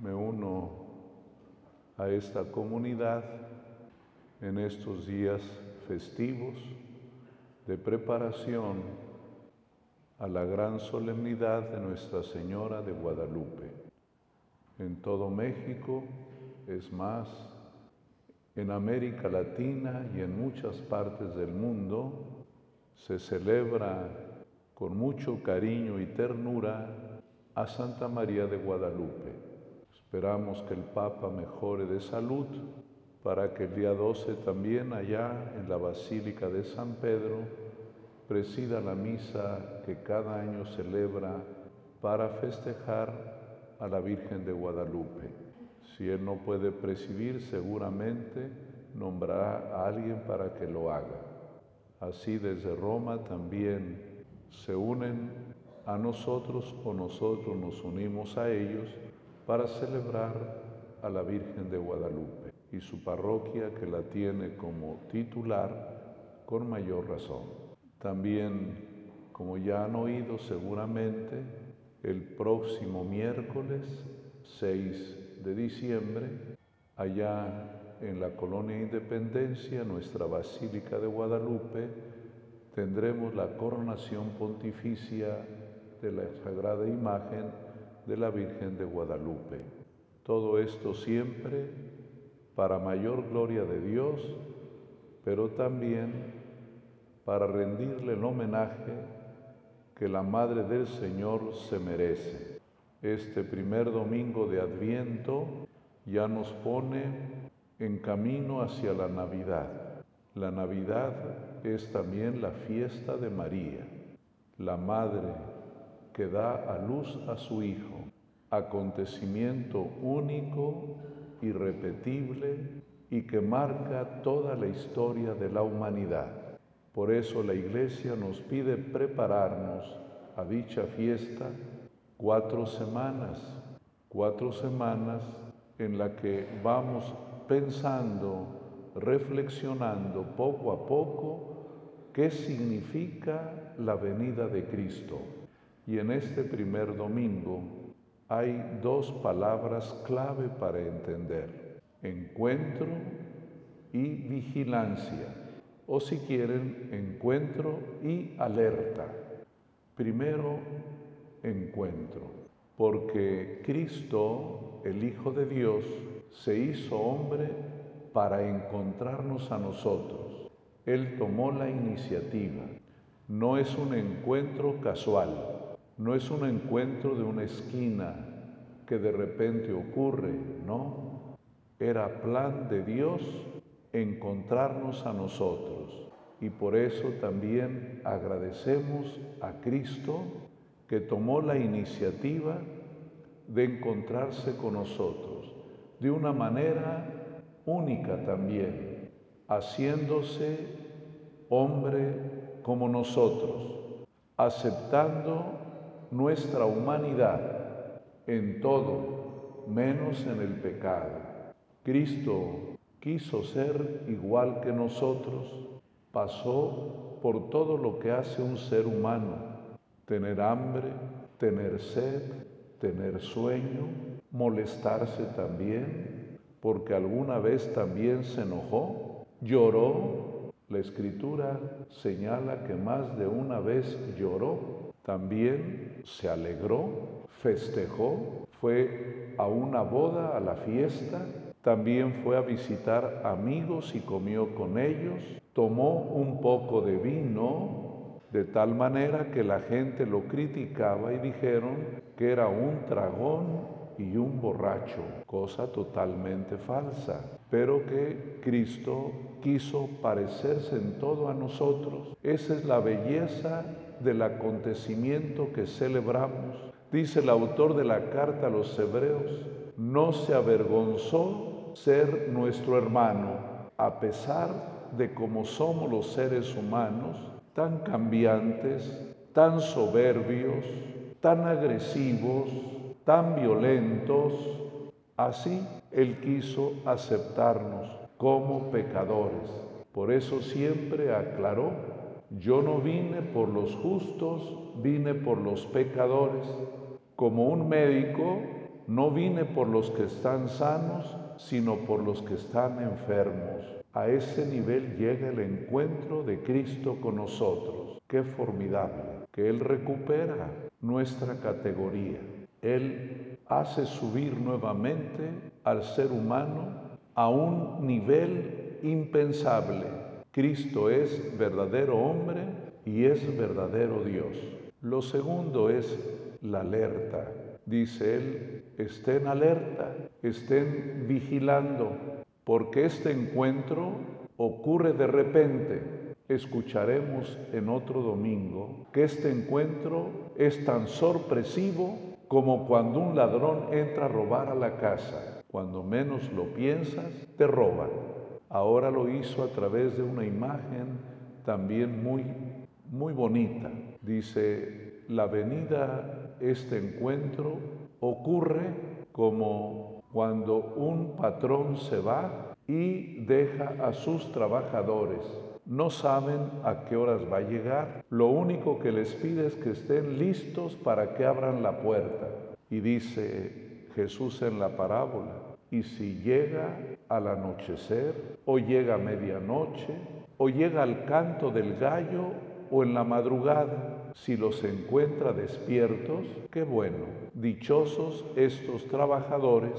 Me uno a esta comunidad en estos días festivos de preparación a la gran solemnidad de Nuestra Señora de Guadalupe. En todo México, es más, en América Latina y en muchas partes del mundo, se celebra con mucho cariño y ternura a Santa María de Guadalupe. Esperamos que el Papa mejore de salud para que el día 12 también allá en la Basílica de San Pedro presida la misa que cada año celebra para festejar a la Virgen de Guadalupe. Si él no puede presidir, seguramente nombrará a alguien para que lo haga. Así desde Roma también se unen a nosotros o nosotros nos unimos a ellos para celebrar a la Virgen de Guadalupe y su parroquia que la tiene como titular con mayor razón. También, como ya han oído seguramente, el próximo miércoles 6 de diciembre, allá en la colonia Independencia, nuestra Basílica de Guadalupe, tendremos la coronación pontificia de la sagrada imagen de la Virgen de Guadalupe. Todo esto siempre para mayor gloria de Dios, pero también para rendirle el homenaje que la Madre del Señor se merece. Este primer domingo de Adviento ya nos pone en camino hacia la Navidad. La Navidad es también la fiesta de María, la madre que da a luz a su Hijo, acontecimiento único, irrepetible y que marca toda la historia de la humanidad. Por eso la Iglesia nos pide prepararnos a dicha fiesta cuatro semanas, cuatro semanas en la que vamos pensando reflexionando poco a poco qué significa la venida de Cristo. Y en este primer domingo hay dos palabras clave para entender, encuentro y vigilancia, o si quieren, encuentro y alerta. Primero, encuentro, porque Cristo, el Hijo de Dios, se hizo hombre para encontrarnos a nosotros. Él tomó la iniciativa. No es un encuentro casual, no es un encuentro de una esquina que de repente ocurre, no. Era plan de Dios encontrarnos a nosotros. Y por eso también agradecemos a Cristo que tomó la iniciativa de encontrarse con nosotros de una manera única también, haciéndose hombre como nosotros, aceptando nuestra humanidad en todo, menos en el pecado. Cristo quiso ser igual que nosotros, pasó por todo lo que hace un ser humano, tener hambre, tener sed, tener sueño, molestarse también, porque alguna vez también se enojó, lloró. La escritura señala que más de una vez lloró, también se alegró, festejó, fue a una boda, a la fiesta, también fue a visitar amigos y comió con ellos, tomó un poco de vino, de tal manera que la gente lo criticaba y dijeron que era un tragón y un borracho, cosa totalmente falsa, pero que Cristo quiso parecerse en todo a nosotros. Esa es la belleza del acontecimiento que celebramos. Dice el autor de la carta a los hebreos, no se avergonzó ser nuestro hermano, a pesar de cómo somos los seres humanos, tan cambiantes, tan soberbios, tan agresivos, tan violentos, así Él quiso aceptarnos como pecadores. Por eso siempre aclaró, yo no vine por los justos, vine por los pecadores. Como un médico, no vine por los que están sanos, sino por los que están enfermos. A ese nivel llega el encuentro de Cristo con nosotros. Qué formidable, que Él recupera nuestra categoría. Él hace subir nuevamente al ser humano a un nivel impensable. Cristo es verdadero hombre y es verdadero Dios. Lo segundo es la alerta. Dice él, estén alerta, estén vigilando, porque este encuentro ocurre de repente. Escucharemos en otro domingo que este encuentro es tan sorpresivo como cuando un ladrón entra a robar a la casa. Cuando menos lo piensas, te roban. Ahora lo hizo a través de una imagen también muy, muy bonita. Dice, la venida, este encuentro, ocurre como cuando un patrón se va y deja a sus trabajadores. No saben a qué horas va a llegar. Lo único que les pide es que estén listos para que abran la puerta. Y dice Jesús en la parábola, y si llega al anochecer, o llega a medianoche, o llega al canto del gallo, o en la madrugada, si los encuentra despiertos, qué bueno. Dichosos estos trabajadores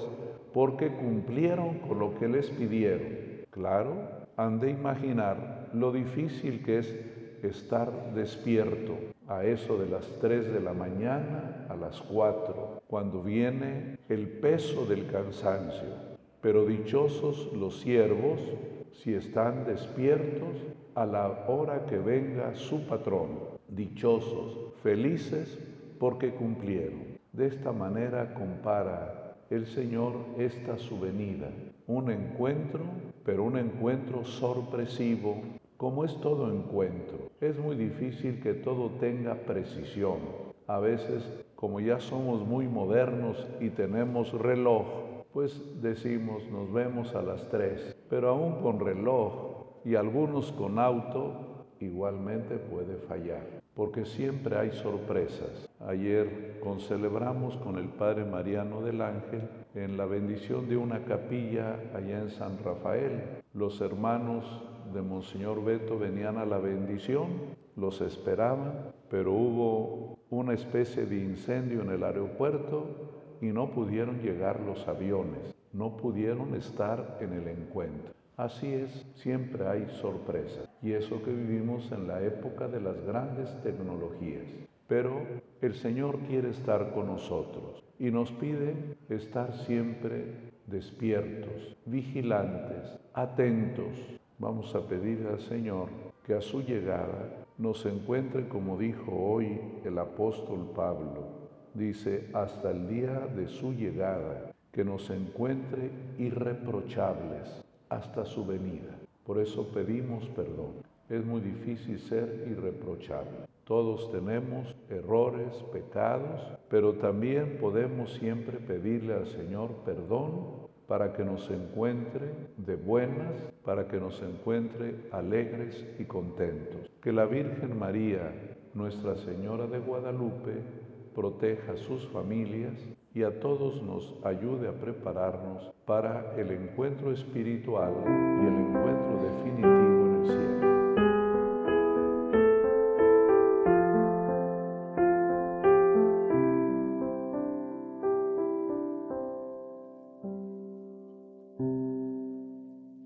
porque cumplieron con lo que les pidieron. Claro, han de imaginar lo difícil que es estar despierto a eso de las 3 de la mañana a las 4, cuando viene el peso del cansancio. Pero dichosos los siervos si están despiertos a la hora que venga su patrón. Dichosos, felices porque cumplieron. De esta manera compara el Señor esta su venida, un encuentro, pero un encuentro sorpresivo, como es todo encuentro. Es muy difícil que todo tenga precisión. A veces, como ya somos muy modernos y tenemos reloj, pues decimos nos vemos a las tres, pero aún con reloj y algunos con auto, igualmente puede fallar, porque siempre hay sorpresas. Ayer concelebramos con el Padre Mariano del Ángel en la bendición de una capilla allá en San Rafael. Los hermanos de Monseñor Beto venían a la bendición, los esperaban, pero hubo una especie de incendio en el aeropuerto y no pudieron llegar los aviones, no pudieron estar en el encuentro. Así es, siempre hay sorpresas. Y eso que vivimos en la época de las grandes tecnologías. Pero el Señor quiere estar con nosotros y nos pide estar siempre despiertos, vigilantes, atentos. Vamos a pedir al Señor que a su llegada nos encuentre como dijo hoy el apóstol Pablo, dice, hasta el día de su llegada, que nos encuentre irreprochables hasta su venida. Por eso pedimos perdón. Es muy difícil ser irreprochable. Todos tenemos errores, pecados, pero también podemos siempre pedirle al Señor perdón para que nos encuentre de buenas, para que nos encuentre alegres y contentos. Que la Virgen María, Nuestra Señora de Guadalupe, proteja a sus familias y a todos nos ayude a prepararnos para el encuentro espiritual y el encuentro definitivo en el cielo.